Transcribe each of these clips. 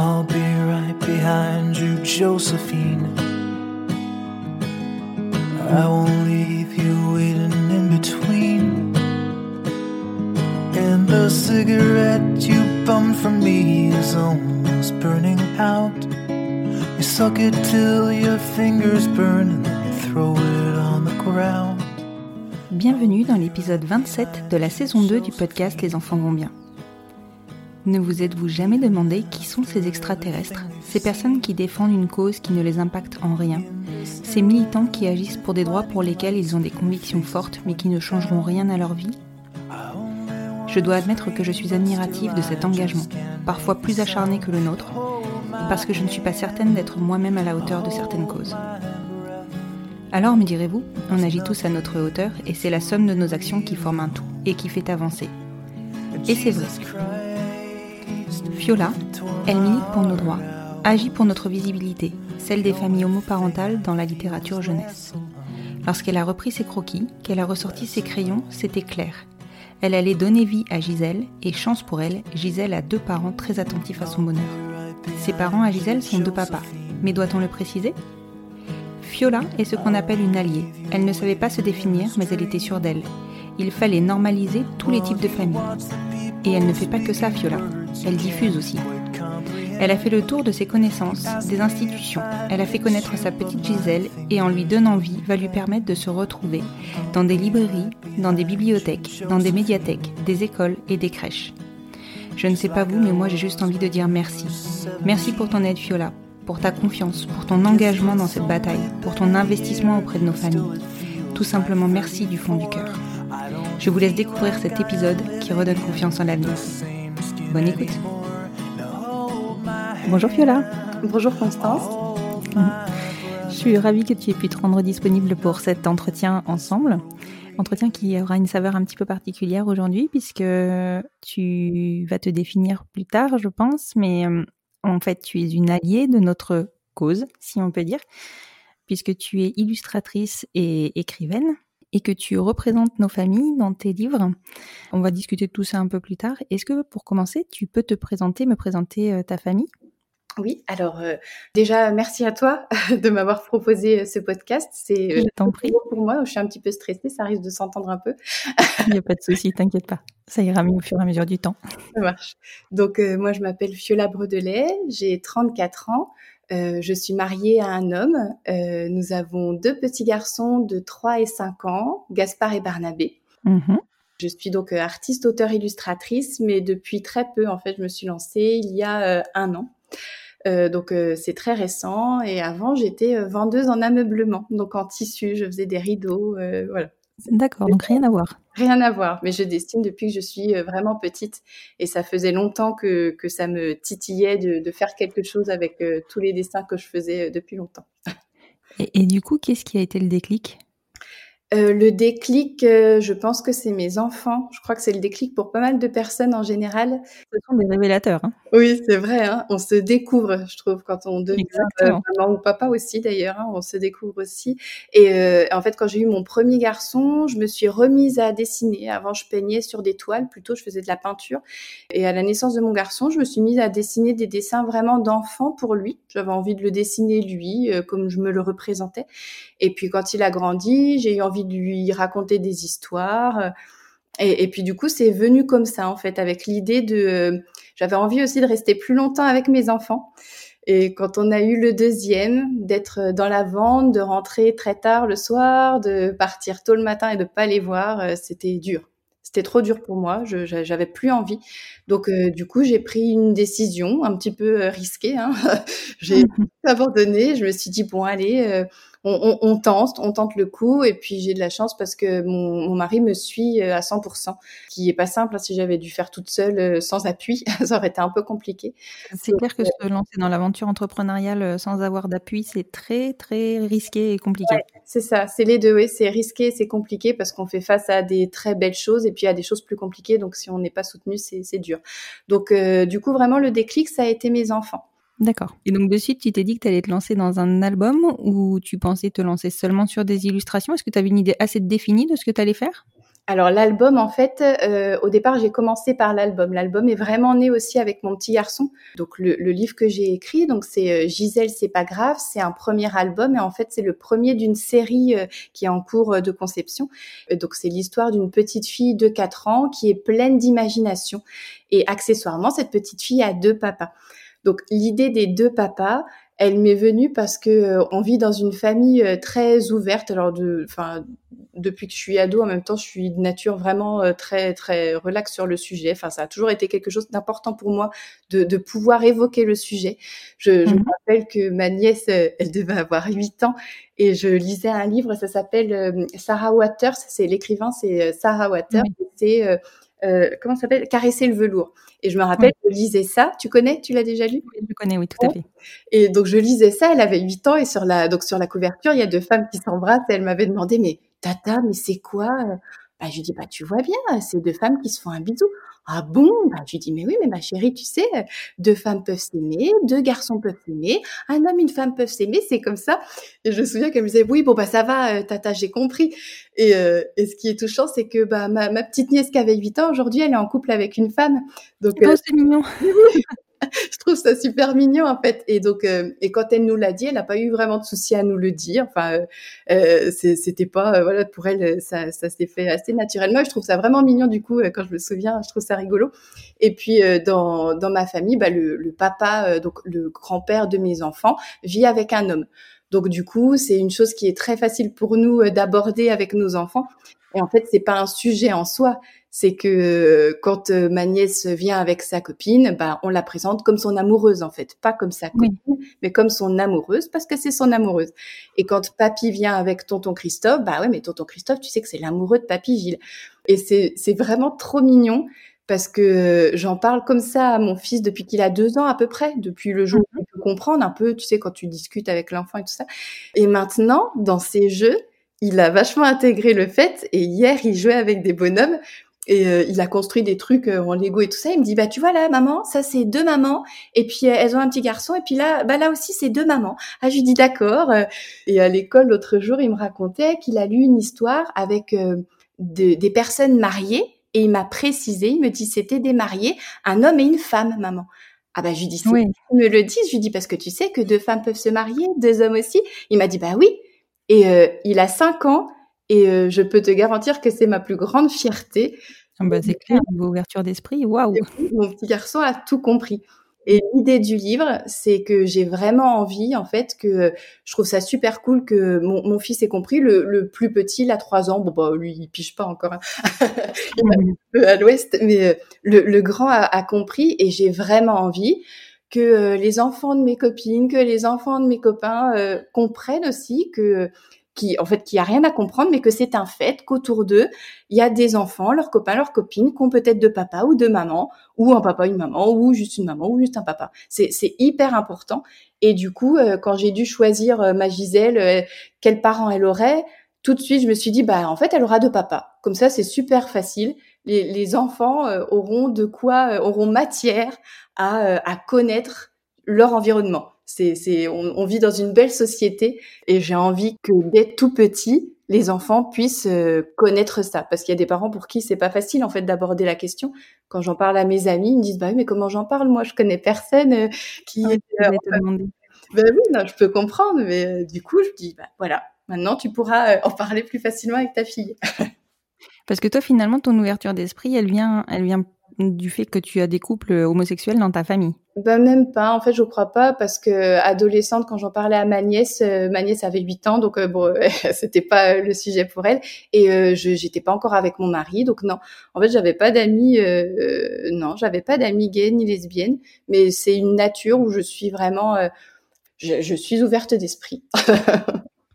I'll be right behind you, Josephine. I won't leave you waiting in between. And the cigarette you bummed from me is almost burning out. You suck it till your fingers burn and then you throw it on the ground. Bienvenue dans l'épisode 27 de la saison 2 du podcast Les enfants vont bien. Ne vous êtes-vous jamais demandé qui sont ces extraterrestres Ces personnes qui défendent une cause qui ne les impacte en rien Ces militants qui agissent pour des droits pour lesquels ils ont des convictions fortes mais qui ne changeront rien à leur vie? Je dois admettre que je suis admirative de cet engagement, parfois plus acharné que le nôtre, parce que je ne suis pas certaine d'être moi-même à la hauteur de certaines causes. Alors, me direz-vous, on agit tous à notre hauteur et c'est la somme de nos actions qui forme un tout et qui fait avancer. Et c'est vrai. Fiola, elle milite pour nos droits, agit pour notre visibilité, celle des familles homoparentales dans la littérature jeunesse. Lorsqu'elle a repris ses croquis, qu'elle a ressorti ses crayons, c'était clair. Elle allait donner vie à Gisèle, et chance pour elle, Gisèle a deux parents très attentifs à son bonheur. Ses parents à Gisèle sont deux papas, mais doit-on le préciser? Fiola est ce qu'on appelle une alliée. Elle ne savait pas se définir, mais elle était sûre d'elle. Il fallait normaliser tous les types de familles. Et elle ne fait pas que ça, Fiola. Elle diffuse aussi. Elle a fait le tour de ses connaissances, des institutions. Elle a fait connaître sa petite Gisèle et en lui donnant vie va lui permettre de se retrouver dans des librairies, dans des bibliothèques, dans des médiathèques, des écoles et des crèches. Je ne sais pas vous, mais moi j'ai juste envie de dire merci. Merci pour ton aide, Fiola, pour ta confiance, pour ton engagement dans cette bataille, pour ton investissement auprès de nos familles. Tout simplement merci du fond du cœur. Je vous laisse découvrir cet épisode qui redonne confiance en l'avenir. Bonne écoute. Bonjour Fiola. Bonjour Constance. Je suis ravie que tu aies pu te rendre disponible pour cet entretien ensemble. Entretien qui aura une saveur un petit peu particulière aujourd'hui puisque tu vas te définir plus tard, je pense, mais euh, en fait, tu es une alliée de notre cause, si on peut dire, puisque tu es illustratrice et écrivaine et que tu représentes nos familles dans tes livres. On va discuter de tout ça un peu plus tard. Est-ce que pour commencer, tu peux te présenter, me présenter euh, ta famille? Oui, alors euh, déjà, merci à toi de m'avoir proposé euh, ce podcast. C'est Je t'en prie. pour moi, je suis un petit peu stressée, ça risque de s'entendre un peu. Il n'y a pas de souci, t'inquiète pas. Ça ira mieux au fur et à mesure du temps. Ça marche. Donc, euh, moi, je m'appelle Fiola Bredelet, j'ai 34 ans. Euh, je suis mariée à un homme. Euh, nous avons deux petits garçons de 3 et 5 ans, Gaspard et Barnabé. Mhm. Je suis donc euh, artiste, auteur, illustratrice, mais depuis très peu, en fait, je me suis lancée il y a euh, un an. Euh, donc euh, c'est très récent. Et avant, j'étais vendeuse en ameublement, donc en tissu. Je faisais des rideaux, euh, voilà. D'accord, donc rien à voir. Rien à voir, mais je dessine depuis que je suis euh, vraiment petite et ça faisait longtemps que, que ça me titillait de, de faire quelque chose avec euh, tous les dessins que je faisais euh, depuis longtemps. Et, et du coup, qu'est-ce qui a été le déclic? Euh, le déclic, euh, je pense que c'est mes enfants. Je crois que c'est le déclic pour pas mal de personnes en général. Ce sont des révélateurs. hein. Oui, c'est vrai. Hein. On se découvre, je trouve, quand on devient euh, maman ou papa aussi, d'ailleurs. hein, on se découvre aussi. Et en fait, quand j'ai eu mon premier garçon, je me suis remise à dessiner. Avant, je peignais sur des toiles, plutôt, je faisais de la peinture. Et à la naissance de mon garçon, je me suis mise à dessiner des dessins vraiment d'enfant pour lui. J'avais envie de le dessiner lui, comme je me le représentais. Et puis, quand il a grandi, j'ai eu envie de lui raconter des histoires. euh, Et, et puis, du coup, c'est venu comme ça, en fait, avec l'idée de... euh, j'avais envie aussi de rester plus longtemps avec mes enfants. Et quand on a eu le deuxième, d'être dans la vente, de rentrer très tard le soir, de partir tôt le matin et de pas les voir, euh, c'était dur. C'était trop dur pour moi, je j'avais plus envie. Donc euh, du coup, j'ai pris une décision un petit peu euh, risquée. Hein. j'ai abandonné. Je me suis dit bon allez, on, tente, on tente le coup. Et puis j'ai de la chance parce que mon, mari me suit euh, à 100%, qui est pas simple. Hein, si j'avais dû faire toute seule euh, sans appui, ça aurait été un peu compliqué. C'est clair que se lancer dans l'aventure entrepreneuriale euh, sans avoir d'appui, c'est très très risqué et compliqué. c'est ça, c'est les deux. Oui, c'est risqué, c'est compliqué parce qu'on fait face à des très belles choses et puis à des choses plus compliquées. Donc si on n'est pas soutenu, c'est dur. Donc du coup, vraiment le déclic, ça a été mes enfants. D'accord. Et donc de suite, tu t'es dit que tu allais te lancer dans un album ou tu pensais te lancer seulement sur des illustrations? Est-ce que tu avais une idée assez définie de ce que tu allais faire? Alors l'album, en fait, euh, au départ, j'ai commencé par l'album. L'album est vraiment né aussi avec mon petit garçon. Donc le, livre que j'ai écrit, donc c'est euh, Gisèle, c'est pas grave, c'est un premier album et en fait c'est le premier d'une série euh, qui est en cours de conception. donc c'est l'histoire d'une petite fille de 4 ans qui est pleine d'imagination et accessoirement cette petite fille a deux papas. Donc l'idée des deux papas, elle m'est venue parce que euh, on vit dans une famille euh, très ouverte. Alors de, enfin, depuis que je suis ado, en même temps, je suis de nature vraiment euh, très très relaxe sur le sujet. Enfin, ça a toujours été quelque chose d'important pour moi de, de, pouvoir évoquer le sujet. Je, je me mhm. rappelle que ma nièce, elle devait avoir 8 ans et je lisais un livre, ça s'appelle Sarah Waters. C'est l'écrivain, c'est Sarah Waters. C'est euh, comment ça s'appelle? Caresser le velours. Et je me rappelle, je lisais ça. Tu connais? Tu l'as déjà lu? Oui, je connais, oui, tout à fait. Et donc je lisais ça. Elle avait 8 ans et sur la donc sur la couverture, il y a deux femmes qui s'embrassent. Et elle m'avait demandé, mais Tata, mais c'est quoi bah, je lui dis, bah, tu vois bien, c'est deux femmes qui se font un bisou. Ah bon? Bah, Je lui dis, mais oui, mais ma chérie, tu sais, deux femmes peuvent s'aimer, deux garçons peuvent s'aimer, un homme, une femme peuvent s'aimer, c'est comme ça. Et je me souviens qu'elle me disait, oui, bon, bah ça va, euh, tata, j'ai compris. Et, euh, et, ce qui est touchant, c'est que bah, ma, ma, petite nièce qui avait 8 ans, aujourd'hui, elle est en couple avec une femme. Donc, c'est mignon. je trouve ça super mignon en fait. Et donc, euh, et quand elle nous l'a dit, elle n'a pas eu vraiment de souci à nous le dire. Enfin, euh, euh c'était pas, euh, voilà, pour elle, ça, ça s'est fait assez naturellement. je trouve ça vraiment mignon du coup quand je me souviens. Je trouve ça rigolo. Et puis dans dans ma famille, bah, le, le papa, donc le grand-père de mes enfants, vit avec un homme. Donc du coup, c'est une chose qui est très facile pour nous d'aborder avec nos enfants. Et en fait, c'est pas un sujet en soi c'est que quand euh, ma nièce vient avec sa copine, bah, on la présente comme son amoureuse en fait, pas comme sa copine, mais comme son amoureuse parce que c'est son amoureuse. Et quand papy vient avec tonton Christophe, bah ouais, mais tonton Christophe, tu sais que c'est l'amoureux de papy Gilles. Et c'est c'est vraiment trop mignon parce que j'en parle comme ça à mon fils depuis qu'il a deux ans à peu près, depuis le jour où il peut comprendre un peu, tu sais, quand tu discutes avec l'enfant et tout ça. Et maintenant, dans ses jeux, il a vachement intégré le fait, et hier, il jouait avec des bonhommes et euh, il a construit des trucs euh, en Lego et tout ça. Il me dit bah tu vois là maman, ça c'est deux mamans et puis euh, elles ont un petit garçon et puis là bah là aussi c'est deux mamans. Ah je lui dis d'accord. Et à l'école l'autre jour il me racontait qu'il a lu une histoire avec des personnes mariées et il m'a précisé, il me dit c'était des mariés, un homme et une femme maman. Ah bah je lui dis oui. me le dis, je lui dis parce que tu sais que deux femmes peuvent se marier, deux hommes aussi. Il m'a dit bah oui. Et il a cinq ans et je peux te garantir que c'est ma plus grande fierté bah, c'est clair, niveau ouverture d'esprit, waouh Mon petit garçon a tout compris. Et l'idée du livre, c'est que j'ai vraiment envie, en fait, que je trouve ça super cool que mon, mon fils ait compris. Le, le, plus petit, il a trois ans. Bon, bah, lui, il pige pas encore. Hein. il est un peu à l'ouest. Mais euh, le, le grand a, a, compris et j'ai vraiment envie que euh, les enfants de mes copines, que les enfants de mes copains euh, comprennent aussi que qui en fait qui a rien à comprendre, mais que c'est un fait qu'autour d'eux il y a des enfants, leurs copains, leurs copines, qui ont peut-être deux papas ou deux mamans, ou un papa, une maman, ou juste une maman, ou juste un papa. C'est hyper important. Et du coup, euh, quand j'ai dû choisir euh, ma Gisèle, euh, quels parents elle aurait, tout de suite je me suis dit bah en fait elle aura deux papas. Comme ça c'est super facile. Les, les enfants auront de quoi, auront matière à, à connaître leur environnement. C'est, c'est, on, on, vit dans une belle société et j'ai envie que dès tout petit, les enfants puissent euh, connaître ça. Parce qu'il y a des parents pour qui c'est pas facile en fait d'aborder la question. Quand j'en parle à mes amis, ils me disent bah oui, mais comment j'en parle? Moi, je connais personne euh, qui. Ah, euh, ben oui, non, je peux comprendre, mais du coup, je dis bah voilà, maintenant tu pourras en parler plus facilement avec ta fille. Parce que toi, finalement, ton ouverture d'esprit, elle vient, elle vient du fait que tu as des couples homosexuels dans ta famille. Ben même pas, en fait je crois pas parce que adolescente quand j'en parlais à ma nièce, euh, ma nièce avait 8 ans donc euh, bon c'était pas le sujet pour elle et euh, je j'étais pas encore avec mon mari donc non. En fait, j'avais pas d'amis non, j'avais pas d'amis gays ni lesbiennes, mais c'est une nature où je suis vraiment je, je suis ouverte d'esprit.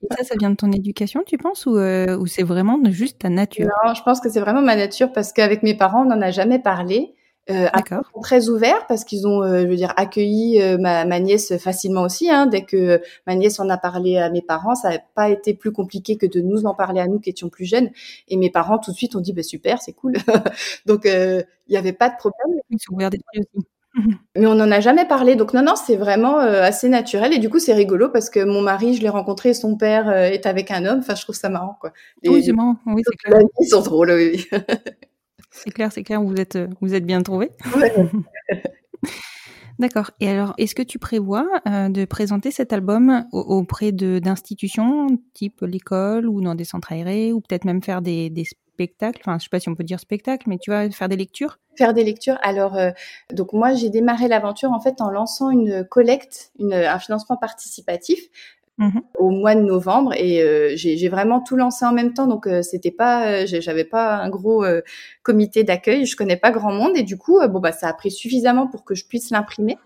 Et ça, ça vient de ton éducation, tu penses, ou, ou c'est vraiment juste ta nature? Non, je pense que c'est vraiment ma nature parce qu'avec mes parents, on n'en a jamais parlé. Euh, D'accord. Très ouverts parce qu'ils ont, euh, je veux dire, accueilli euh, ma, ma, nièce facilement aussi. Hein, dès que ma nièce en a parlé à mes parents, ça n'a pas été plus compliqué que de nous en parler à nous qui étions plus jeunes. Et mes parents tout de suite ont dit, bah, super, c'est cool. donc il n'y avait pas de problème. Ils sont ouverts d'esprit aussi. Mais on n'en a jamais parlé, donc non, non, c'est vraiment assez naturel. Et du coup, c'est rigolo parce que mon mari, je l'ai rencontré, son père est avec un homme. Enfin, je trouve ça marrant, quoi. oui, c'est marrant. Oui, c'est clair. Ils sont drôles, oui. C'est clair, c'est clair, vous êtes, vous êtes bien trouvé. D'accord. Et alors, est-ce que tu prévois euh, de présenter cet album auprès d'institutions type l'école ou dans des centres aérés ou peut-être même faire des, des spectacles? Enfin, je sais pas si on peut dire spectacle, mais tu vas faire des lectures? Faire des lectures. Alors, euh, donc moi, j'ai démarré l'aventure en fait en lançant une collecte, une, un financement participatif Mmh au mois de novembre et euh, j'ai vraiment tout lancé en même temps. Donc euh, c'était pas euh, j'avais pas un gros comité d'accueil. Je connais pas grand monde et du coup bon bah ça a pris suffisamment pour que je puisse l'imprimer.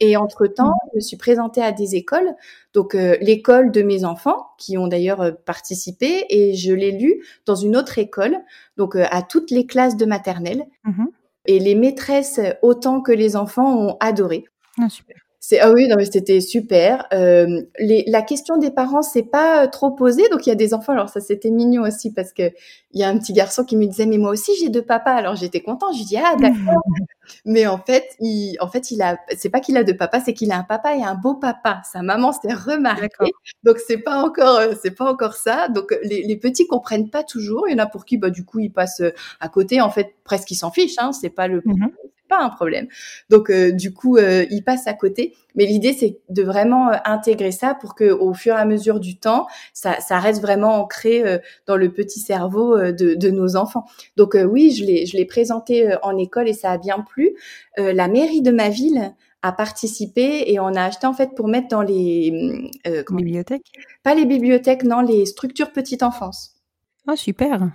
Et entre temps mmh. je me suis présentée à des écoles. Donc l'école de mes enfants qui ont d'ailleurs participé et je l'ai lu dans une autre école donc à toutes les classes de maternelle. Mmh et les maîtresses autant que les enfants ont adoré. Ah, super c'est ah oui non mais c'était super. Euh, les, la question des parents c'est pas euh, trop posée. Donc il y a des enfants alors ça c'était mignon aussi parce que il y a un petit garçon qui me disait mais moi aussi j'ai deux papas. Alors j'étais content je lui dis ah d'accord. Mais en fait il en fait il a c'est pas qu'il a deux papas c'est qu'il a un papa et un beau papa. Sa maman s'est remarquée. Donc c'est pas encore euh, c'est pas encore ça. Donc les, les, petits comprennent pas toujours. Il y en a pour qui bah du coup ils passent à côté. En fait presque ils s'en fichent hein. C'est pas le mmh un problème. Donc euh, du coup, euh, il passe à côté. Mais l'idée, c'est de vraiment euh, intégrer ça pour que, au fur et à mesure du temps, ça, reste vraiment ancré dans le petit cerveau de, nos enfants. Donc oui, je l'ai, je l'ai présenté en école et ça a bien plu. la mairie de ma ville a participé et on a acheté en fait pour mettre dans les bibliothèques. Pas les bibliothèques, non, les structures petite enfance. Ah super.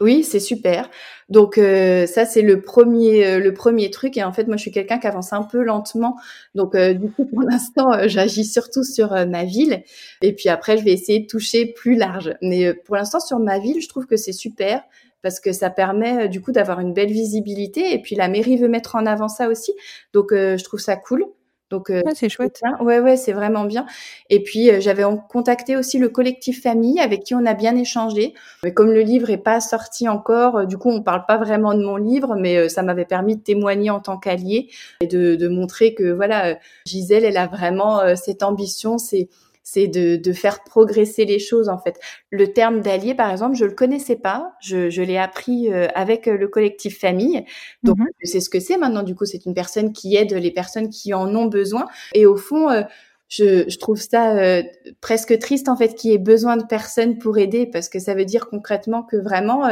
Oui, c'est super. Donc euh, ça c'est le premier euh, le premier truc et en fait moi je suis quelqu'un qui avance un peu lentement. Donc euh, du coup pour l'instant j'agis surtout sur ma ville et puis après je vais essayer de toucher plus large. Mais pour l'instant sur ma ville, je trouve que c'est super parce que ça permet du coup d'avoir une belle visibilité et puis la mairie veut mettre en avant ça aussi. Donc je trouve ça cool. Donc euh, c'est chouette. Ouais ouais, c'est vraiment bien. Et puis euh, j'avais contacté aussi le collectif famille avec qui on a bien échangé. Mais comme le livre est pas sorti encore, euh, du coup on parle pas vraiment de mon livre, mais ça m'avait permis de témoigner en tant qu'allié et de, de, montrer que voilà, Gisèle, elle a vraiment cette ambition, c'est c'est de, de, faire progresser les choses en fait. Le terme d'allié, par exemple, je le connaissais pas, je, je l'ai appris euh, avec euh, le collectif famille, donc mhm. c'est ce que c'est maintenant. Du coup, c'est une personne qui aide les personnes qui en ont besoin. Et au fond, euh, je, je, trouve ça presque triste en fait qu'il y ait besoin de personnes pour aider parce que ça veut dire concrètement que vraiment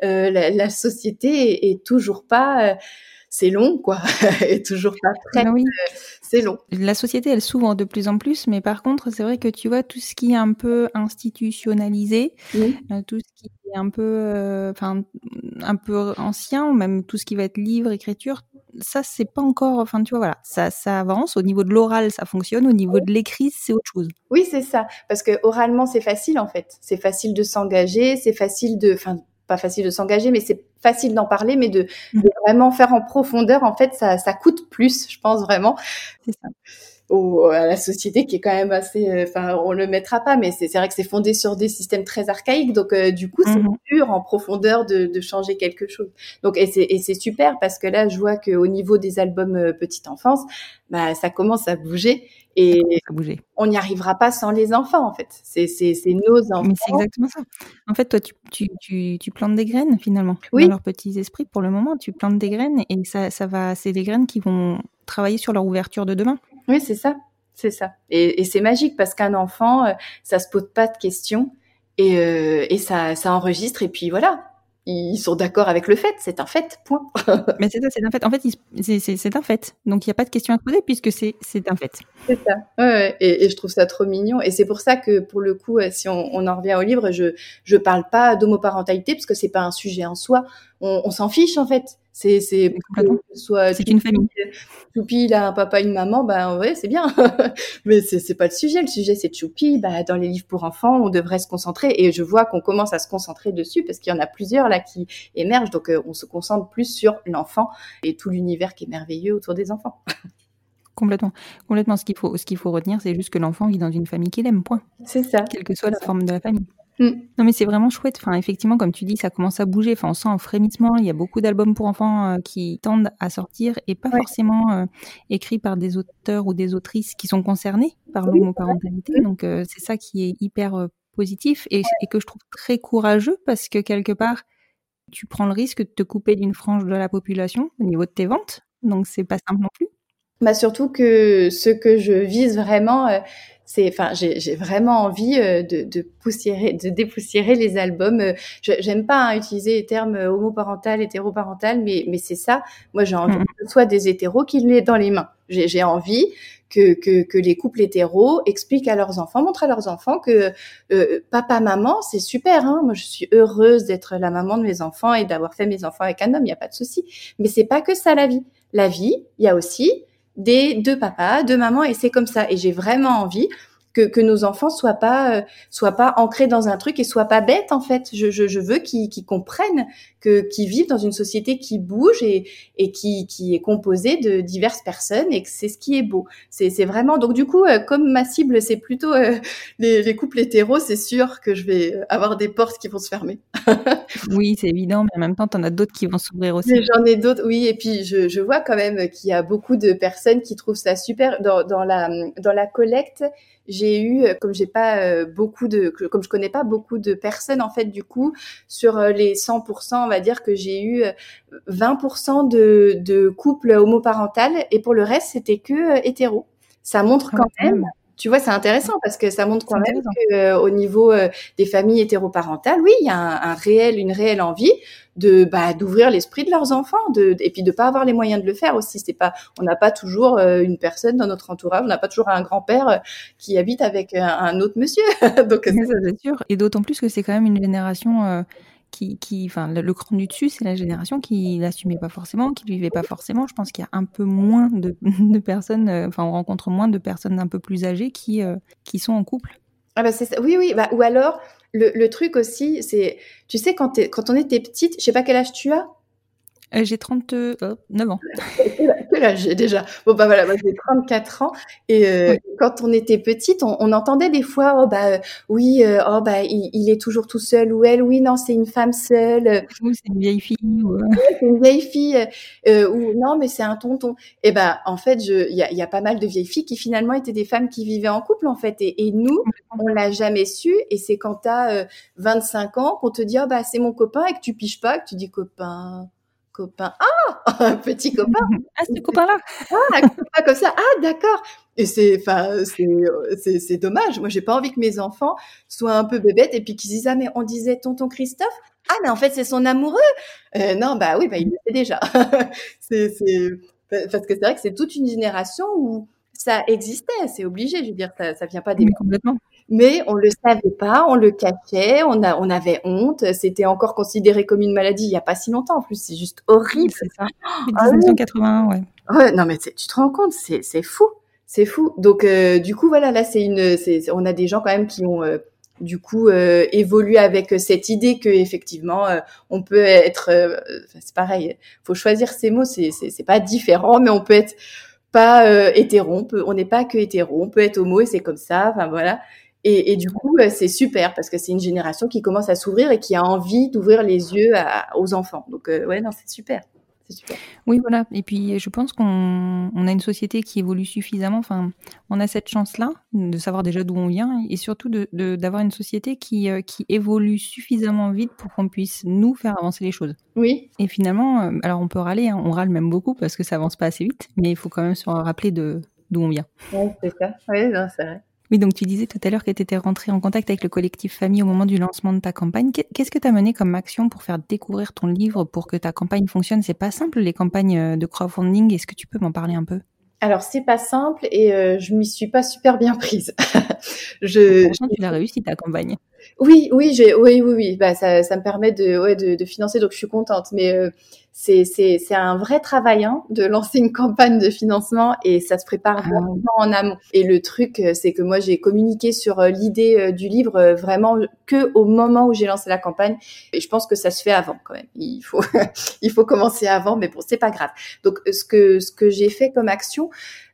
la, la, société est, est toujours pas c'est long, quoi, et toujours pas prêt. Oui. Euh, c'est long. La société, elle s'ouvre de plus en plus, mais par contre, c'est vrai que tu vois, tout ce qui est un peu institutionnalisé, euh, tout ce qui est un peu, euh, enfin, un peu ancien, même tout ce qui va être livre, écriture, ça, c'est pas encore, enfin, tu vois, voilà, ça, ça avance. Au niveau de l'oral, ça fonctionne. Au niveau de l'écrit, c'est autre chose. Oui, c'est ça. Parce que oralement, c'est facile, en fait. C'est facile de s'engager, c'est facile de, enfin, pas facile de s'engager, mais c'est facile d'en parler, mais de, mmh. vraiment faire en profondeur, en fait, ça, ça coûte plus, je pense vraiment. C'est ça. Au, à la société qui est quand même assez, euh, enfin, on le mettra pas, mais c'est vrai que c'est fondé sur des systèmes très archaïques, donc euh, du coup, c'est mmh. dur en profondeur de, de, changer quelque chose. Donc, et c'est super parce que là, je vois qu'au niveau des albums euh, petite enfance, bah, ça commence à bouger. Et on n'y arrivera pas sans les enfants, en fait. C'est nos enfants. Mais c'est exactement ça. En fait, toi, tu, tu, tu, tu, plantes des graines, finalement, oui. dans leurs petits esprits. Pour le moment, tu plantes des graines et ça, ça va, c'est des graines qui vont travailler sur leur ouverture de demain. Oui, c'est ça. C'est ça. Et, et c'est magique parce qu'un enfant, euh, ça se pose pas de questions et, euh, et ça, ça enregistre et puis voilà, ils sont d'accord avec le fait, c'est un fait, point. Mais c'est ça, c'est un fait. En fait, c'est un fait. Donc, il n'y a pas de question à poser puisque c'est un fait. C'est ça. Ouais, et, et, je trouve ça trop mignon. Et c'est pour ça que, pour le coup, si on, on en revient au livre, je je parle pas d'homoparentalité parce que c'est pas un sujet en soi. On, on s'en fiche en fait. C'est c'est soit c'est une famille. Choupi, il a un papa, une maman, ben ouais, c'est bien. Mais c'est c'est pas le sujet. Le sujet c'est Choupi. Bah dans les livres pour enfants, on devrait se concentrer. Et je vois qu'on commence à se concentrer dessus parce qu'il y en a plusieurs là qui émergent. Donc euh, on se concentre plus sur l'enfant et tout l'univers qui est merveilleux autour des enfants. Complètement. Complètement. Ce qu'il faut, ce qu'il faut retenir, c'est juste que l'enfant vit dans une famille qu'il aime, point. C'est ça. Quelle que soit la forme de la famille. Mm. Non, mais c'est vraiment chouette. Enfin, effectivement, comme tu dis, ça commence à bouger. Enfin, on sent un frémissement. Il y a beaucoup d'albums pour enfants euh, qui tendent à sortir et pas forcément euh, écrits par des auteurs ou des autrices qui sont concernés par l'homoparentalité. Mm. Donc, euh, c'est ça qui est hyper positif et, et, que je trouve très courageux parce que quelque part, tu prends le risque de te couper d'une frange de la population au niveau de tes ventes. Donc, c'est pas simple non plus. Bah surtout que ce que je vise vraiment, c'est, enfin, j'ai vraiment envie euh, de, de, poussiérer, de dépoussiérer les albums. Euh, j'aime pas hein, utiliser les termes euh, homoparental, hétéroparental, mais, mais c'est ça. Moi, j'ai envie mmh. que ce soit des hétéros qui l'aient dans les mains. J'ai envie que, que, que, les couples hétéros expliquent à leurs enfants, montrent à leurs enfants que papa, maman, c'est super. Hein Moi, je suis heureuse d'être la maman de mes enfants et d'avoir fait mes enfants avec un homme. Il n'y a pas de souci. Mais c'est pas que ça la vie. La vie, il y a aussi des deux papas, deux mamans, et c'est comme ça. Et j'ai vraiment envie que, que nos enfants soient pas euh, soient pas ancrés dans un truc et soient pas bêtes en fait. Je, je, je veux qu'ils qu'ils comprennent que qu'ils vivent dans une société qui bouge et, et qui, qui est composée de diverses personnes et que c'est ce qui est beau. C'est, c'est vraiment donc du coup euh, comme ma cible c'est plutôt euh, les, les, couples hétéros, c'est sûr que je vais avoir des portes qui vont se fermer. oui, c'est évident, mais en même temps, tu en as d'autres qui vont s'ouvrir aussi. J'en ai d'autres, oui, et puis je, je vois quand même qu'il y a beaucoup de personnes qui trouvent ça super dans, dans la dans la collecte j'ai eu, euh, comme j'ai pas euh, beaucoup de, comme je connais pas beaucoup de personnes en fait du coup, sur euh, les 100%, on va dire que j'ai eu 20% de, de couples homoparentales et pour le reste c'était que hétéro. Ça montre quand même tu vois, c'est intéressant parce que ça montre quand même qu'au niveau des familles hétéroparentales, oui, il y a un, un, réel, une réelle envie de bah, d'ouvrir l'esprit de leurs enfants, de, et puis de pas avoir les moyens de le faire aussi. C'est pas, on n'a pas toujours euh, une personne dans notre entourage, on n'a pas toujours un grand-père euh, qui habite avec un, autre monsieur. Donc c'est sûr. Et d'autant plus que c'est quand même une génération. Euh, qui, qui, enfin, le, cran du dessus, c'est la génération qui l'assumait pas forcément, qui vivait pas forcément. Je pense qu'il y a un peu moins de, de personnes, enfin, on rencontre moins de personnes un peu plus âgées qui, qui sont en couple. Ah bah Oui, oui. Bah, ou alors, le, le truc aussi, c'est, tu sais, quand, quand on était petite, je sais pas quel âge tu as. Euh, j'ai 39 ans. Quel âge j'ai déjà? Bon, bah voilà, moi j'ai 34 ans. Et euh, quand on était petite, on, on, entendait des fois, oh bah euh, oui, euh, oh bah il, il, est toujours tout seul, ou elle, oui, non, c'est une femme seule. Ou c'est une vieille fille. Ou... c'est une vieille fille. ou non, mais c'est un tonton. Et ben, en fait, il y a, y a, pas mal de vieilles filles qui finalement étaient des femmes qui vivaient en couple, en fait. Et, et nous, on l'a jamais su. Et c'est quand tu as 25 ans qu'on te dit, oh bah c'est mon copain, et que tu piges pas, que tu dis copain copain. Ah, un petit copain. Ah, ce copain-là. Ah, un copain comme ça. Ah, d'accord. Et c'est, enfin, c'est, c'est dommage. Moi, j'ai pas envie que mes enfants soient un peu bébêtes et puis qu'ils disent ah mais on disait tonton Christophe. Ah mais en fait c'est son amoureux. Euh, non bah oui bah il le sait déjà. c'est, c'est parce que c'est vrai que c'est toute une génération où ça existait, c'est obligé. Je veux dire, ça, ça vient pas des. complètement mais on le savait pas, on le cachait, on, a, on avait honte, c'était encore considéré comme une maladie il y a pas si longtemps en plus, c'est juste horrible. C'est ça. 1981, ouais. Ouais, non mais tu te rends compte, c'est c'est fou, c'est fou. Donc euh, du coup voilà, là c'est une, on a des gens quand même qui ont euh, du coup euh, évolué avec cette idée que effectivement on peut être, c'est pareil, faut choisir ses mots, c'est c'est pas différent, mais on peut être pas hétéro, on peut, on n'est pas que hétéro, on peut être homo et c'est comme ça, enfin voilà. Et, et, du coup, euh, c'est super parce que c'est une génération qui commence à s'ouvrir et qui a envie d'ouvrir les yeux à, aux enfants. Donc, euh, ouais, non, c'est super. Super. Oui, voilà. Et puis, je pense qu'on on a une société qui évolue suffisamment. Enfin, on a cette chance-là de savoir déjà d'où on vient et surtout d'avoir de, une société qui, euh, qui évolue suffisamment vite pour qu'on puisse nous faire avancer les choses. Oui. Et finalement, alors on peut râler, hein, on râle même beaucoup parce que ça avance pas assez vite, mais il faut quand même se rappeler de d'où on vient. Oui, c'est ça. Oui, c'est vrai. Oui, donc tu disais tout à l'heure que tu étais rentrée en contact avec le collectif Famille au moment du lancement de ta campagne. Qu'est-ce que tu as mené comme action pour faire découvrir ton livre, pour que ta campagne fonctionne? C'est pas simple, les campagnes euh, de crowdfunding. Est-ce que tu peux m'en parler un peu? Alors c'est pas simple et euh, je m'y suis pas super bien prise. je, Franchement, tu l'as réussi ta campagne. Oui, oui, j'ai, oui, oui, oui. Bah ça, ça me permet de, ouais, de, de financer, donc je suis contente. Mais euh, c'est, c'est, c'est un vrai travail hein, de lancer une campagne de financement et ça se prépare Ah vraiment en amont. Et le truc, euh, c'est que moi j'ai communiqué sur euh, l'idée euh, du livre vraiment que au moment où j'ai lancé la campagne. Et je pense que ça se fait avant quand même. Il faut, il faut commencer avant, mais bon, c'est pas grave. Donc ce que ce que j'ai fait comme action,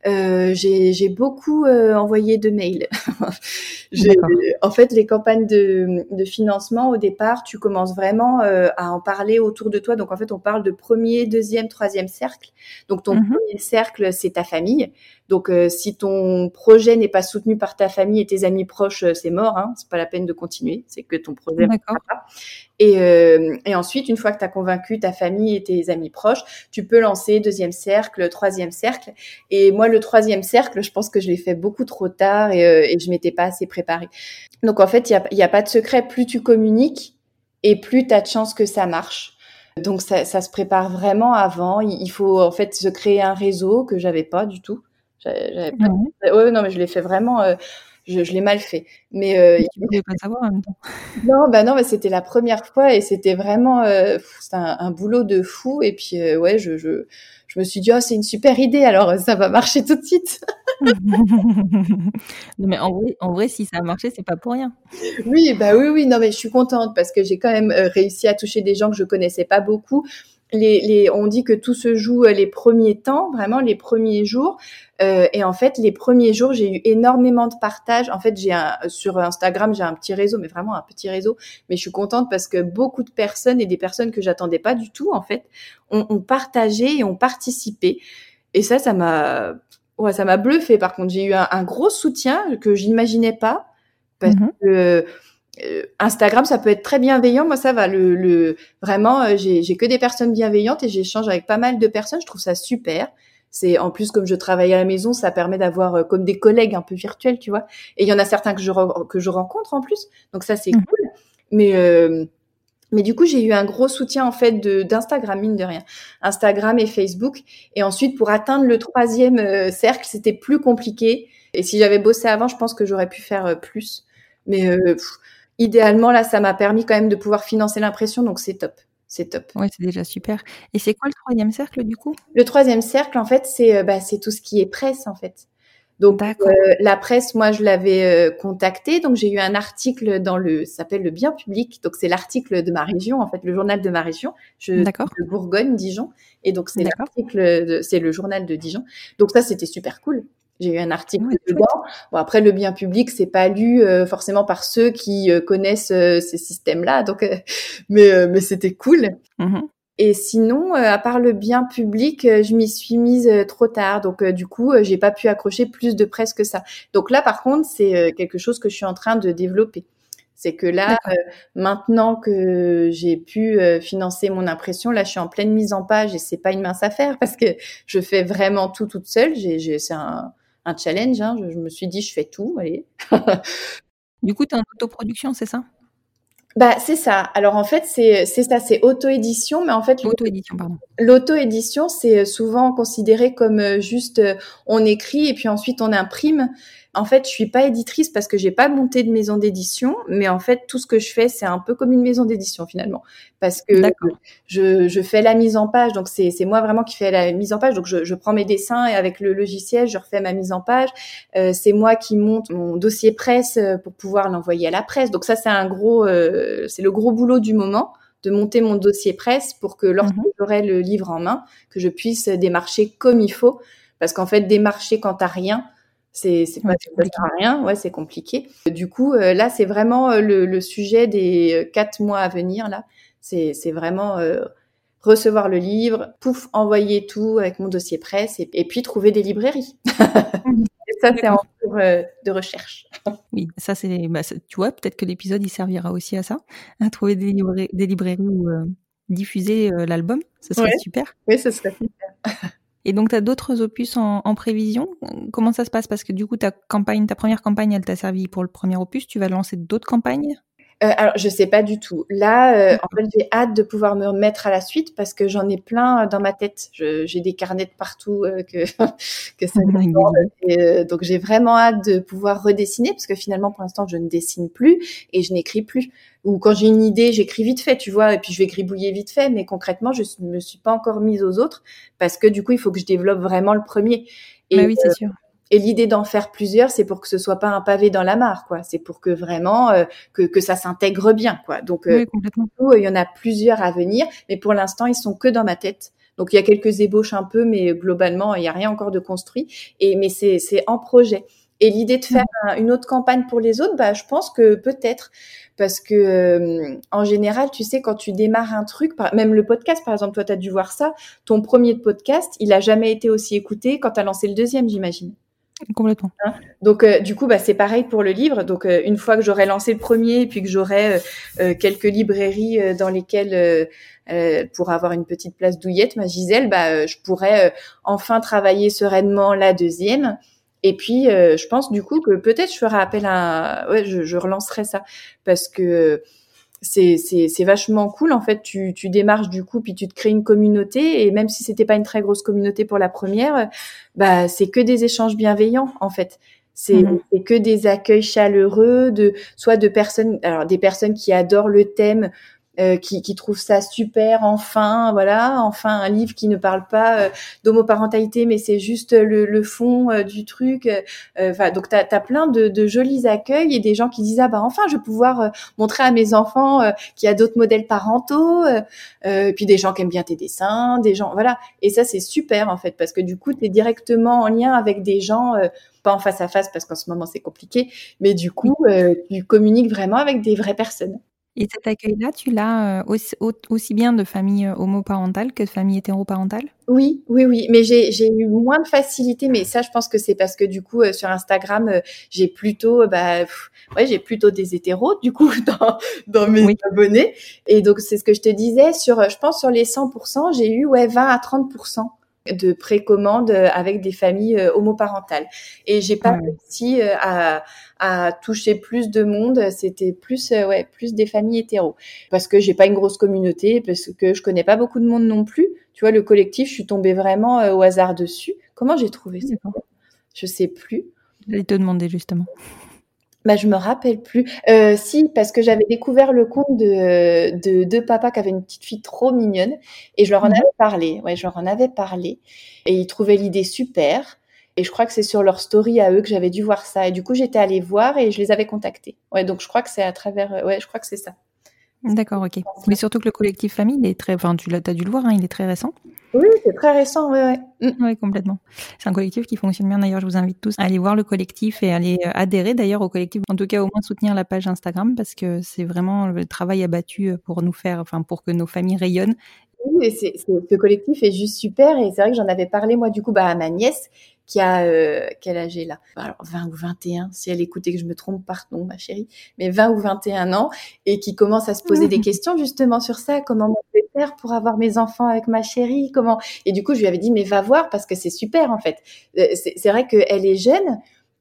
euh, j'ai, beaucoup euh, envoyé de mails. En fait, les campagnes de, de financement, au départ, tu commences vraiment euh, à en parler autour de toi. Donc, en fait, on parle de premier, deuxième, troisième cercle. Donc, ton Mhm. premier cercle, c'est ta famille. Donc, euh, si ton projet n'est pas soutenu par ta famille et tes amis proches, euh, c'est mort. Hein, c'est pas la peine de continuer. C'est que ton projet. Et, euh, et ensuite, une fois que tu as convaincu ta famille et tes amis proches, tu peux lancer deuxième cercle, troisième cercle. Et moi, le troisième cercle, je pense que je l'ai fait beaucoup trop tard et, euh, et je m'étais pas assez préparée. Donc en fait, il n'y a, a pas de secret. Plus tu communiques et plus tu as de chances que ça marche. Donc ça, ça se prépare vraiment avant. Il faut en fait se créer un réseau que j'avais pas du tout. J'avais j'avais pas-. Ouais, non, mais je l'ai fait vraiment. euh, je, je l'ai mal fait. Mais euh, Tu pouvais pas savoir en même temps. non, bah non, c'était la première fois et c'était vraiment euh, pff, c'était un, un boulot de fou. Et puis euh, ouais, je, je, je me suis dit oh c'est une super idée, alors euh, ça va marcher tout de suite. non, mais en vrai, en vrai, si ça a marché, c'est pas pour rien. oui, bah oui, oui, non mais je suis contente parce que j'ai quand même euh, réussi à toucher des gens que je connaissais pas beaucoup. Les, les, on dit que tout se joue euh, les premiers temps, vraiment les premiers jours. Euh, et en fait, les premiers jours, j'ai eu énormément de partages. En fait, j'ai un, sur Instagram, j'ai un petit réseau, mais vraiment un petit réseau. Mais je suis contente parce que beaucoup de personnes et des personnes que j'attendais pas du tout, en fait, ont, ont partagé et ont participé. Et ça, ça m'a, ouais, ça m'a bluffé. Par contre, j'ai eu un, un gros soutien que j'imaginais pas parce Mhm. que Instagram, ça peut être très bienveillant. Moi, ça va. Le, le vraiment, euh, j'ai que des personnes bienveillantes et j'échange avec pas mal de personnes. Je trouve ça super. C'est en plus comme je travaille à la maison, ça permet d'avoir euh, comme des collègues un peu virtuels, tu vois. Et il y en a certains que je re- que je rencontre en plus, donc ça c'est Mhm. cool. Mais euh, mais du coup, j'ai eu un gros soutien en fait d'Instagram mine de rien, Instagram et Facebook. Et ensuite, pour atteindre le troisième euh, cercle, c'était plus compliqué. Et si j'avais bossé avant, je pense que j'aurais pu faire euh, plus. Mais euh, pff, idéalement, là, ça m'a permis quand même de pouvoir financer l'impression, donc c'est top. C'est top. Ouais, c'est déjà super. Et c'est quoi le troisième cercle du coup? Le troisième cercle, en fait, c'est euh, bah, c'est tout ce qui est presse, en fait. Donc euh, la presse, moi, je l'avais euh, contactée. Donc j'ai eu un article dans le, ça s'appelle le Bien Public. Donc c'est l'article de ma région, en fait, le journal de ma région. Je D'accord. de Bourgogne, Dijon. Et donc c'est l'article, c'est le journal de Dijon. Donc ça, c'était super cool. J'ai eu un article chouette. dedans. Bon après le bien public, c'est pas lu euh, forcément par ceux qui euh, connaissent euh, ces systèmes-là. Donc euh, mais euh, mais c'était cool. Mhm. Et sinon, euh, à part le bien public, euh, je m'y suis mise euh, trop tard. Donc, euh, du coup, euh, j'ai pas pu accrocher plus de presse que ça. Donc là, par contre, c'est euh, quelque chose que je suis en train de développer. C'est que là, euh, maintenant que j'ai pu euh, financer mon impression, là, je suis en pleine mise en page et c'est pas une mince affaire parce que je fais vraiment tout toute seule. J'ai, j'ai, c'est un, un challenge. Hein. Je, me suis dit, je fais tout. Allez. Du coup, tu es en autoproduction, c'est ça? Bah, c'est ça. Alors, en fait, c'est, c'est ça, c'est auto-édition, mais en fait, Auto-édition, pardon. L'auto-édition, c'est souvent considéré comme euh, juste euh, on écrit et puis ensuite on imprime. En fait, je suis pas éditrice parce que j'ai pas monté de maison d'édition, mais en fait, tout ce que je fais, c'est un peu comme une maison d'édition finalement, parce que je, je fais la mise en page, donc c'est moi vraiment qui fais la mise en page. Donc je, je prends mes dessins et avec le logiciel, je refais ma mise en page. Euh, c'est moi qui monte mon dossier presse euh, pour pouvoir l'envoyer à la presse. Donc ça, c'est un gros, euh, c'est le gros boulot du moment de monter mon dossier presse pour que lorsque Mhm. j'aurai le livre en main, que je puisse démarcher comme il faut. Parce qu'en fait, démarcher quand t'as rien, c'est c'est pas Ouais, ça à rien, ouais, c'est compliqué. Du coup, euh, là, c'est vraiment euh, le, le sujet des euh, quatre mois à venir. Là, c'est c'est vraiment euh, recevoir le livre, pouf, envoyer tout avec mon dossier presse et, et puis trouver des librairies. Ça, c'est en cours euh, de recherche. Oui, ça c'est, bah, ça- tu vois, peut-être que l'épisode il servira aussi à ça, à trouver des, librairies, des librairies où euh, diffuser euh, l'album, ce serait Ouais. super. Oui, ce serait super. Et donc, tu as d'autres opus en, en, prévision? Comment ça se passe? Parce que du coup, ta campagne, ta première campagne, elle t'a servi pour le premier opus. Tu vas lancer d'autres campagnes? Euh, alors, je sais pas du tout. Là, euh, en fait, j'ai hâte de pouvoir me remettre à la suite parce que j'en ai plein euh, dans ma tête. J'ai des carnets de partout euh, que que ça et, Donc, j'ai vraiment hâte de pouvoir redessiner parce que finalement, pour l'instant, je ne dessine plus et je n'écris plus. Ou quand j'ai une idée, j'écris vite fait, tu vois, et puis je vais gribouiller vite fait. Mais concrètement, je me suis pas encore mise aux autres parce que du coup, il faut que je développe vraiment le premier. Et, bah oui, c'est sûr. Et l'idée d'en faire plusieurs, c'est pour que ce soit pas un pavé dans la mare, quoi. C'est pour que vraiment euh, que, que ça s'intègre bien, quoi. Donc, euh, complètement. il y en a plusieurs à venir, mais pour l'instant, ils sont que dans ma tête. Donc, il y a quelques ébauches un peu, mais globalement, il n'y a rien encore de construit. Et mais c'est c'est en projet. Et l'idée de faire une autre campagne pour les autres, bah, je pense que peut-être parce que euh, en général, tu sais, quand tu démarres un truc, même le podcast, par exemple, toi, tu as dû voir ça, ton premier podcast, il a jamais été aussi écouté quand tu as lancé le deuxième, j'imagine. Complètement. Hein donc euh, du coup, bah, c'est pareil pour le livre. Donc euh, une fois que j'aurai lancé le premier et puis que j'aurai euh, quelques librairies dans lesquelles pour avoir une petite place douillette, ma Gisèle, bah, je pourrais enfin travailler sereinement la deuxième. Et puis, je pense du coup que peut-être je ferai appel à, ouais, je, je relancerai ça parce que c'est c'est vachement cool en fait tu tu démarches du coup puis tu te crées une communauté et même si c'était pas une très grosse communauté pour la première bah c'est que des échanges bienveillants en fait. C'est mmh que des accueils chaleureux de soit de personnes alors des personnes qui adorent le thème euh, qui, qui trouvent ça super, enfin, voilà, enfin un livre qui ne parle pas euh, d'homoparentalité, mais c'est juste le, le fond euh, du truc. Enfin, donc tu as, plein de, de, jolis accueils et des gens qui disent ah bah enfin je vais pouvoir montrer à mes enfants qu'il y a d'autres modèles parentaux, puis des gens qui aiment bien tes dessins, des gens voilà. Et ça c'est super en fait parce que du coup tu es directement en lien avec des gens pas en face à face parce qu'en ce moment c'est compliqué, mais du coup, tu communiques vraiment avec des vraies personnes. Et cet accueil-là, tu l'as euh, aussi, bien de famille euh, homoparentale que de famille hétéroparentale? Oui, oui, oui. Mais j'ai eu moins de facilité. Mais ça, je pense que c'est parce que du coup, euh, sur Instagram, j'ai plutôt, bah, ouais, j'ai plutôt des hétéros du coup dans, dans mes abonnés. Et donc, c'est ce que je te disais. Sur, je pense sur les 100%, j'ai eu ouais 20 à 30% de précommande avec des familles euh, homoparentales. Et j'ai pas réussi euh, à, à, toucher plus de monde. C'était plus, euh, ouais, plus des familles hétéros. Parce que j'ai pas une grosse communauté, parce que je connais pas beaucoup de monde non plus. Tu vois, le collectif, je suis tombée vraiment au hasard dessus. Comment j'ai trouvé ça Je sais plus. J'allais te demander justement. Bah, je me rappelle plus. Euh, si, parce que j'avais découvert le compte de, de deux papas qui avaient une petite fille trop mignonne et je leur en mhm. avais parlé. Ouais, je leur en avais parlé et ils trouvaient l'idée super. Et je crois que c'est sur leur story à eux que j'avais dû voir ça. Et du coup, j'étais allée voir et je les avais contactés. Ouais, donc je crois que c'est à travers. Ouais, je crois que c'est ça. D'accord, ok. Mais surtout que le collectif famille, il est très, enfin, tu as dû le voir, hein, il est très récent. Oui, c'est très récent, oui, oui. Mm. Oui, complètement. C'est un collectif qui fonctionne bien. D'ailleurs, je vous invite tous à aller voir le collectif et à aller euh, adhérer d'ailleurs au collectif. En tout cas, au moins soutenir la page Instagram parce que c'est vraiment le travail abattu euh, pour nous faire, enfin, pour que nos familles rayonnent. Oui, c'est, ce collectif est juste super et c'est vrai que j'en avais parlé moi du coup bah, à ma nièce qui a euh, quel âge est là Alors 20 ou 21, si elle écoutait que je me trompe, pardon ma chérie, mais 20 ou 21 ans et qui commence à se poser des questions justement sur ça, comment je vais faire pour avoir mes enfants avec ma chérie, comment? Et du coup, je lui avais dit mais va voir parce que c'est super en fait. Euh, c'est vrai qu'elle est jeune,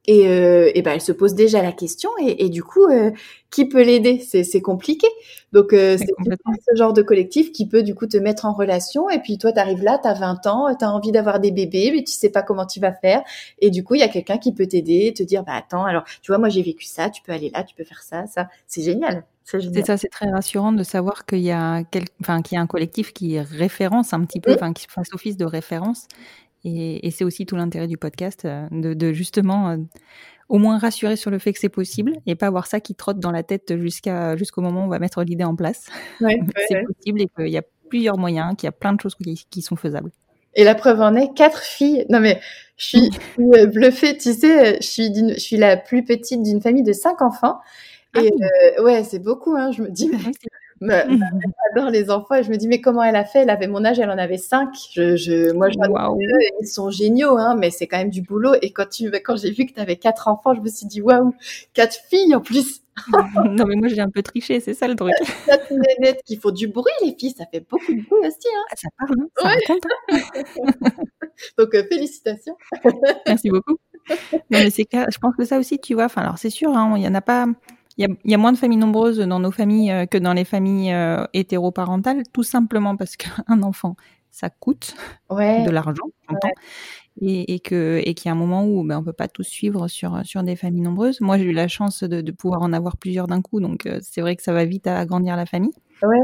et, euh, et ben elle se pose déjà la question et, et du coup, euh, qui peut l'aider? C'est compliqué. Donc euh, c'est ce genre de collectif qui peut du coup te mettre en relation. Et puis toi, tu arrives là, tu as 20 ans, tu as envie d'avoir des bébés, mais tu sais pas comment tu vas faire. Et du coup, il y a quelqu'un qui peut t'aider, te dire, bah attends, alors tu vois, moi j'ai vécu ça, tu peux aller là, tu peux faire ça, ça. C'est génial. C'est ça, c'est très rassurant de savoir qu'il y a quel... enfin, qu'il y a un collectif qui référence un petit peu, enfin qui fasse office de référence et, c'est aussi tout l'intérêt du podcast, euh, de, justement euh, au moins rassurer sur le fait que c'est possible et pas avoir ça qui trotte dans la tête jusqu'à jusqu'au moment où on va mettre l'idée en place. c'est possible et qu'il y a plusieurs moyens, qu'il y a plein de choses qui, sont faisables. Et la preuve en est, quatre filles. Non mais je suis, euh, bluffée, tu sais, je suis, je suis la plus petite d'une famille de cinq enfants. Et ah ouais, c'est beaucoup, hein, je me dis. J'adore les enfants et je me dis mais comment elle a fait? Elle avait mon âge, elle en avait cinq. Je, je moi je Waouh. ils sont géniaux hein, mais c'est quand même du boulot. Et quand tu quand j'ai vu que tu avais quatre enfants, je me suis dit waouh, quatre filles en plus. non, mais moi, j'ai un peu triché, c'est ça le truc. Quatre nénettes qui font du bruit, les filles, ça fait beaucoup de bruit aussi. Hein. Ah, ça parle, hein, ça Ouais. hein. Donc euh, félicitations. Merci beaucoup. Non, mais c'est clair. Je pense que ça aussi, tu vois. Enfin, alors c'est sûr, hein, il y en a pas. Il y y a moins de familles nombreuses dans nos familles euh, que dans les familles euh, hétéroparentales, tout simplement parce qu'un enfant, ça coûte Ouais. de l'argent, et, et que et qu'il y a un moment où ben, on peut pas tous suivre sur sur des familles nombreuses. Moi, j'ai eu la chance de, de pouvoir en avoir plusieurs d'un coup, donc euh, c'est vrai que ça va vite à agrandir la famille. Ouais.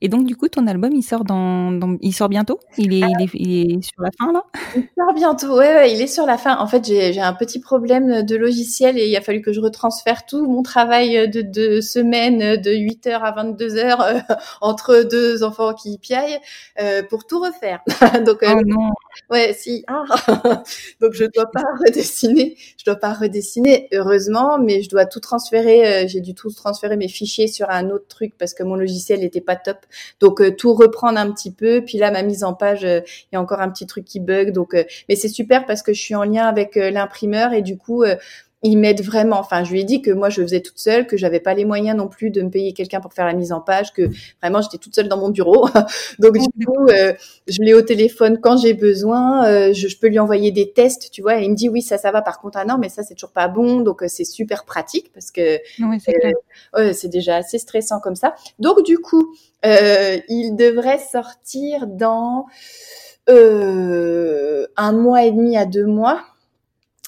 Et donc, du coup, ton album, il sort dans, dans- il sort bientôt? Il est, il est, il est sur la fin là? Il sort bientôt. Ouais, ouais, il est sur la fin. En fait, j'ai j'ai un petit problème de logiciel et il a fallu que je retransfère tout mon travail de, de semaine de 8h à 22h euh, entre deux enfants qui piaillent euh, pour tout refaire. Donc, euh, Oh non. Ouais, si. Ah. Donc je dois pas redessiner. Je dois pas redessiner, heureusement, mais je dois tout transférer. euh, J'ai dû tout transférer mes fichiers sur un autre truc parce que mon logiciel n'était pas top. Donc euh, tout reprendre un petit peu. Puis là, ma mise en page, euh, il y a encore un petit truc qui bug. Donc, euh, mais c'est super parce que je suis en lien avec l'imprimeur et du coup. Il m'aide vraiment. Enfin, je lui ai dit que moi, je faisais toute seule, que j'avais pas les moyens non plus de me payer quelqu'un pour faire la mise en page, que vraiment, j'étais toute seule dans mon bureau. Donc, du coup, euh, je l'ai au téléphone quand j'ai besoin. euh, je, je peux lui envoyer des tests, tu vois. Et il me dit oui, ça, ça va. Par contre, ah non, mais ça, c'est toujours pas bon. Donc, euh, c'est super pratique parce que c'est déjà assez stressant comme ça. Donc, du coup, il devrait sortir dans un mois et demi à deux mois.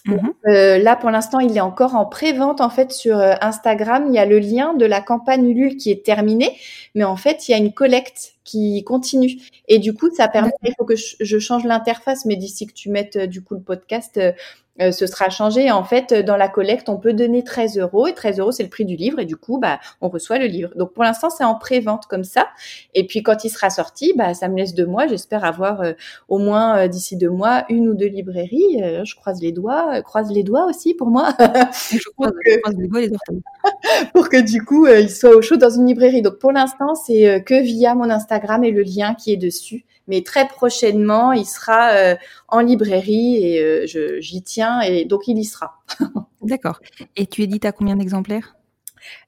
Mhm. Euh, là, pour l'instant, il est encore en pré-vente en fait sur euh, Instagram. Il y a le lien de la campagne Ulule qui est terminée, mais en fait, il y a une collecte qui continue. Et du coup, ça permet. Il faut que je, je change l'interface, mais d'ici que tu mettes euh, du coup le podcast, euh, ce sera changé. En fait, euh, dans la collecte, on peut donner 13 euros et 13 euros, c'est le prix du livre. Et du coup, bah, on reçoit le livre. Donc, pour l'instant, c'est en pré-vente comme ça. Et puis, quand il sera sorti, bah, ça me laisse deux mois. J'espère avoir euh, au moins euh, d'ici deux mois une ou deux librairies. Euh, je croise les doigts, euh, croise les doigts aussi pour moi, je croise, Donc, je croise les doigts et les orteils. pour que du coup, euh, il soit au chaud dans une librairie. Donc, pour l'instant, c'est euh, que via mon Instagram et le lien qui est dessus. Mais très prochainement, il sera euh, en librairie et euh, je- j'y tiens et donc il y sera. D'accord. Et tu édites à combien d'exemplaires?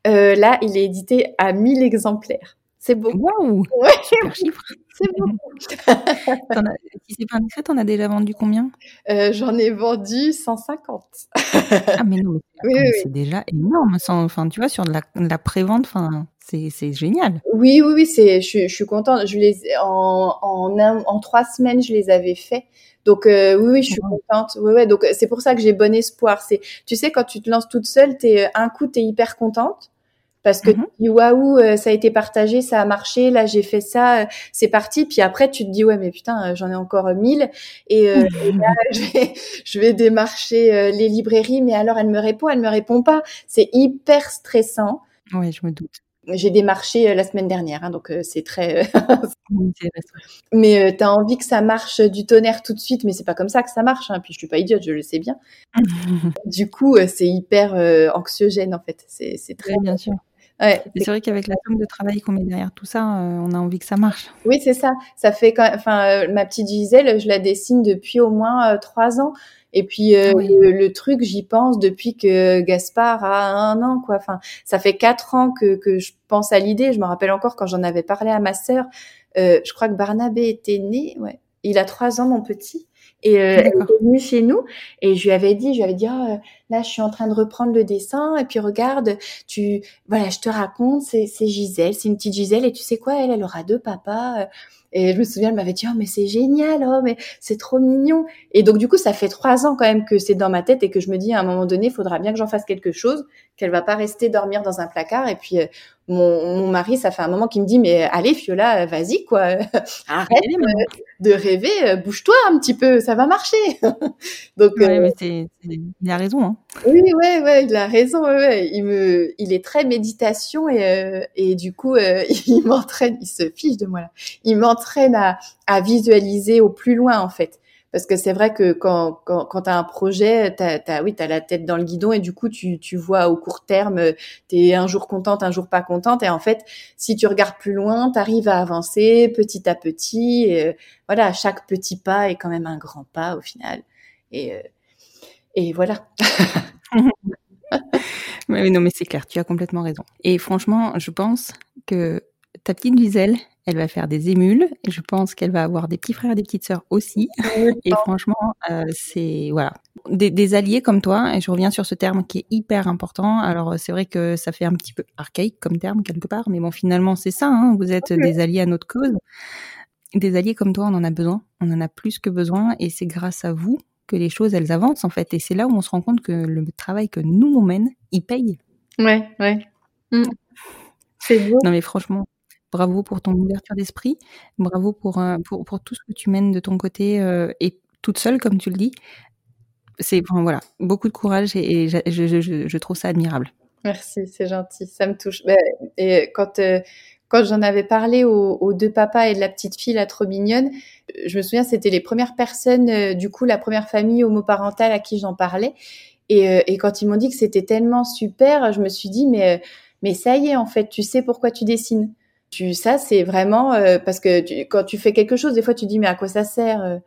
Euh, là, il est édité à 1000 exemplaires. C'est beaucoup. Waouh Ouais, Super chiffre. c'est beaucoup. T'en as- si c'est pas indiscret, t'en as déjà vendu combien? Euh, J'en ai vendu 150. Ah mais non, mais Oui, attends, mais oui, c'est déjà énorme. Sans- Enfin, tu vois, sur de la, de la prévente, enfin, c'est génial. Oui, oui, oui, c'est, je, suis- je suis contente. Je les, en, en, un- en trois semaines, je les avais faits. Donc euh, oui, oui, je suis contente. Ouais, ouais. Donc euh, c'est pour ça que j'ai bon espoir. C'est, tu sais, quand tu te lances toute seule, t'es euh, un coup, t'es hyper contente parce que tu dis waouh, euh, ça a été partagé, ça a marché. Là, j'ai fait ça, euh, c'est parti. Puis après, tu te dis ouais, mais putain, euh, j'en ai encore mille. Et, euh, et là, je vais, je vais démarcher les librairies, mais alors elle me répond, elle me répond pas. C'est hyper stressant. Ouais, je me doute. J'ai démarché la semaine dernière, hein, donc euh, c'est très. Oui, mais euh, t'as envie que ça marche du tonnerre tout de suite, mais c'est pas comme ça que ça marche. Hein. Puis je suis pas idiote, je le sais bien. Du coup, euh, c'est hyper anxiogène en fait. C'est. Très bien sûr. Ouais. C'est vrai qu'avec la somme de travail qu'on met derrière tout ça, euh, on a envie que ça marche. Oui, c'est ça. Ça fait quand. Enfin, euh, ma petite Gisèle, je la dessine depuis au moins euh, trois ans. Et puis euh, Ah oui. le, le truc, j'y pense depuis que Gaspard a un an, quoi. Enfin, ça fait quatre ans que que je pense à l'idée. Je me rappelle encore quand j'en avais parlé à ma sœur. Euh, je crois que Barnabé était né. Ouais, il a trois ans, mon petit. Et euh, elle était venue chez nous et je lui avais dit, je lui avais dit, Ah, euh, là, je suis en train de reprendre le dessin et puis regarde, tu, voilà, je te raconte, c'est c'est Gisèle, c'est une petite Gisèle et tu sais quoi, elle, elle aura deux papas. Euh, Et je me souviens, elle m'avait dit, oh, mais c'est génial, oh, mais c'est trop mignon. Et donc, du coup, ça fait trois ans quand même que c'est dans ma tête et que je me dis, à un moment donné, il faudra bien que j'en fasse quelque chose, qu'elle va pas rester dormir dans un placard. Et puis, euh, mon, mon mari, ça fait un moment qu'il me dit, mais allez, Fiola, vas-y, quoi. Arrête Allez, maman. de rêver, euh, bouge-toi un petit peu, ça va marcher. donc, Ouais, euh, mais il a raison. Hein. oui, ouais, ouais, il a raison. Ouais, ouais. Il me, il est très méditation et euh, et du coup, euh, il m'entraîne. Il se fiche de moi là. Il m'entraîne à à visualiser au plus loin en fait. Parce que c'est vrai que quand, quand, quand tu as un projet, tu as, oui, as la tête dans le guidon et du coup, tu, vois au court terme, tu es un jour contente, un jour pas contente. Et en fait, si tu regardes plus loin, tu arrives à avancer petit à petit. Et, voilà, chaque petit pas est quand même un grand pas au final. Et, euh, et voilà. oui, non, mais c'est clair, tu as complètement raison. Et franchement, je pense que ta petite Gisèle, elle va faire des émules. Et je pense qu'elle va avoir des petits frères et des petites sœurs aussi. et franchement, euh, c'est voilà. Des, alliés comme toi, et je reviens sur ce terme qui est hyper important. Alors c'est vrai que ça fait un petit peu archaïque comme terme quelque part, mais bon finalement c'est ça. Hein. vous êtes des alliés à notre cause. Des alliés comme toi, on en a besoin. On en a plus que besoin, et c'est grâce à vous que les choses elles avancent en fait. Et c'est là où on se rend compte que le travail que nous on mène, il paye. Ouais, ouais. Mmh. C'est beau. Non mais franchement, Bravo pour ton ouverture d'esprit. Bravo pour, euh, pour, pour, tout ce que tu mènes de ton côté euh, et toute seule, comme tu le dis. C'est voilà, beaucoup de courage et, je, trouve ça admirable. Merci, c'est gentil, ça me touche. Ben, et quand, euh, quand j'en avais parlé aux, deux papas et de la petite fille, la trop mignonne, je me souviens, c'était les premières personnes, du coup, la première famille homoparentale à qui j'en parlais. Et, et, quand ils m'ont dit que c'était tellement super, je me suis dit, mais, mais ça y est, en fait, tu sais pourquoi tu dessines. Tu, ça, c'est vraiment euh, parce que quand tu fais quelque chose, des fois, tu dis mais à quoi ça sert euh,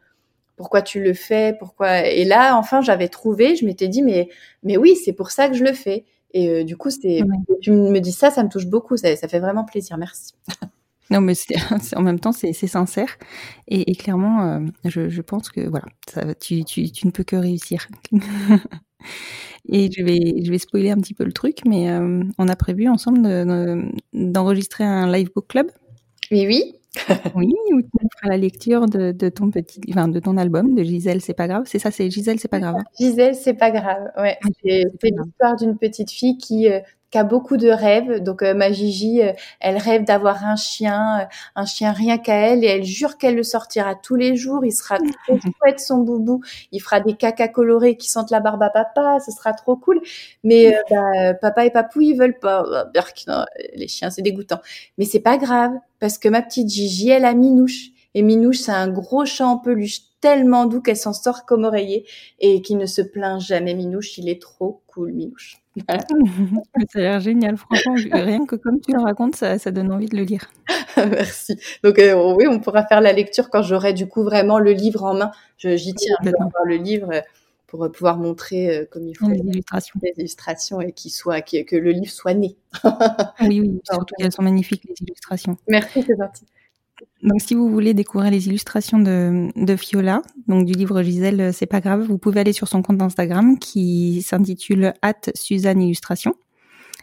Pourquoi tu le fais? Pourquoi? Et là, enfin, j'avais trouvé. Je m'étais dit mais mais oui, c'est pour ça que je le fais. Et euh, du coup, c'était. Tu me dis ça, ça me touche beaucoup. Ça, ça fait vraiment plaisir. Merci. Non, mais en même temps, c'est sincère. Et, et clairement, je, je, pense que voilà, ça, tu, tu, tu ne peux que réussir. Et je vais, je vais spoiler un petit peu le truc, mais euh, on a prévu ensemble d'enregistrer un live book club. Oui, oui. oui, où tu feras la lecture de, de, ton petit, enfin, de ton album, de Gisèle, c'est pas grave. C'est ça, c'est Gisèle, c'est pas grave. Hein? Gisèle, c'est pas grave. Ouais. C'est l'histoire d'une petite fille qui, euh, qui a beaucoup de rêves. Donc euh, ma Gigi, euh, elle rêve d'avoir un chien, euh, un chien rien qu'à elle, et elle jure qu'elle le sortira tous les jours. Il sera trop chouette son boubou. Il fera des caca colorés qui sentent la barbe à papa. Ce sera trop cool. Mais bah, papa et papou, ils veulent pas. Non, les chiens, c'est dégoûtant. Mais c'est pas grave parce que ma petite Gigi, elle a Minouche. Et Minouche, c'est un gros chat en peluche tellement doux qu'elle s'en sort comme oreiller et qui ne se plaint jamais. Minouche, il est trop cool, Minouche. ça a l'air génial, franchement. Rien que comme tu le racontes, ça, ça donne envie de le lire. Merci. Donc euh, oui, on pourra faire la lecture quand j'aurai du coup vraiment le livre en main. J'y tiens à avoir le livre euh, pour pouvoir montrer euh, comme il faut les illustrations, les illustrations et soit, que le livre soit né. oui, oui, surtout qu'elles sont magnifiques les illustrations. Merci, c'est gentil. Donc, si vous voulez découvrir les illustrations de, Fiola, donc du livre Gisèle, euh, c'est pas grave, vous pouvez aller sur son compte Instagram qui s'intitule Suzanne Illustration.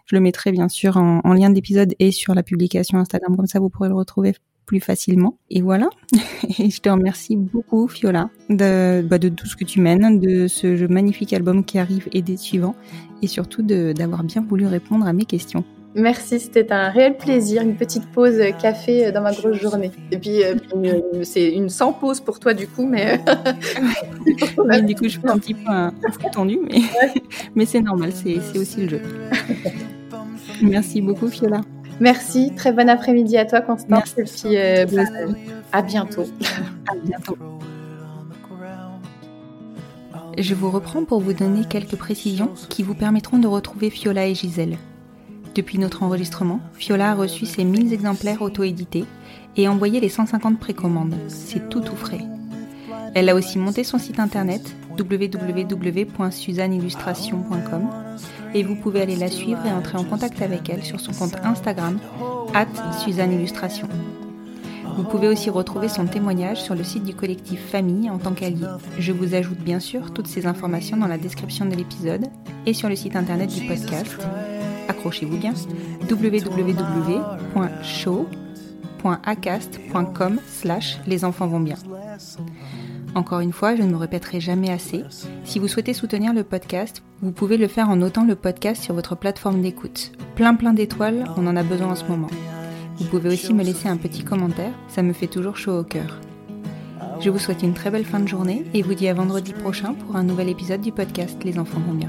Je le mettrai bien sûr en, en lien d'épisode et sur la publication Instagram, comme ça vous pourrez le retrouver plus facilement. Et voilà. Et je te remercie beaucoup, Fiola, de, bah, de tout ce que tu mènes, de ce magnifique album qui arrive et des suivants, et surtout d'avoir bien voulu répondre à mes questions. Merci, c'était un réel plaisir, une petite pause café dans ma grosse journée. Et puis, euh, c'est une sans pause pour toi du coup, mais... du coup, je fais un petit peu un, peu tendu, mais, mais c'est normal, c'est aussi le jeu. Merci beaucoup, Fiola. Merci, très bon après-midi à toi, Constance. Et puis, euh, bah, à bientôt. À bientôt. Je vous reprends pour vous donner quelques précisions qui vous permettront de retrouver Fiola et Gisèle. Depuis notre enregistrement, Fiola a reçu ses 1000 exemplaires auto-édités et envoyé les 150 précommandes. C'est tout tout frais. Elle a aussi monté son site internet www.suzanneillustration.com et vous pouvez aller la suivre et entrer en contact avec elle sur son compte Instagram at Suzanne Illustration. Vous pouvez aussi retrouver son témoignage sur le site du collectif Famille en tant qu'allié. Je vous ajoute bien sûr toutes ces informations dans la description de l'épisode et sur le site internet du podcast accrochez-vous bien, www.show.acast.com slash les enfants vont bien. Encore une fois, je ne me répéterai jamais assez. Si vous souhaitez soutenir le podcast, vous pouvez le faire en notant le podcast sur votre plateforme d'écoute. Plein plein d'étoiles, on en a besoin en ce moment. Vous pouvez aussi me laisser un petit commentaire, ça me fait toujours chaud au cœur. Je vous souhaite une très belle fin de journée et vous dis à vendredi prochain pour un nouvel épisode du podcast Les enfants vont bien.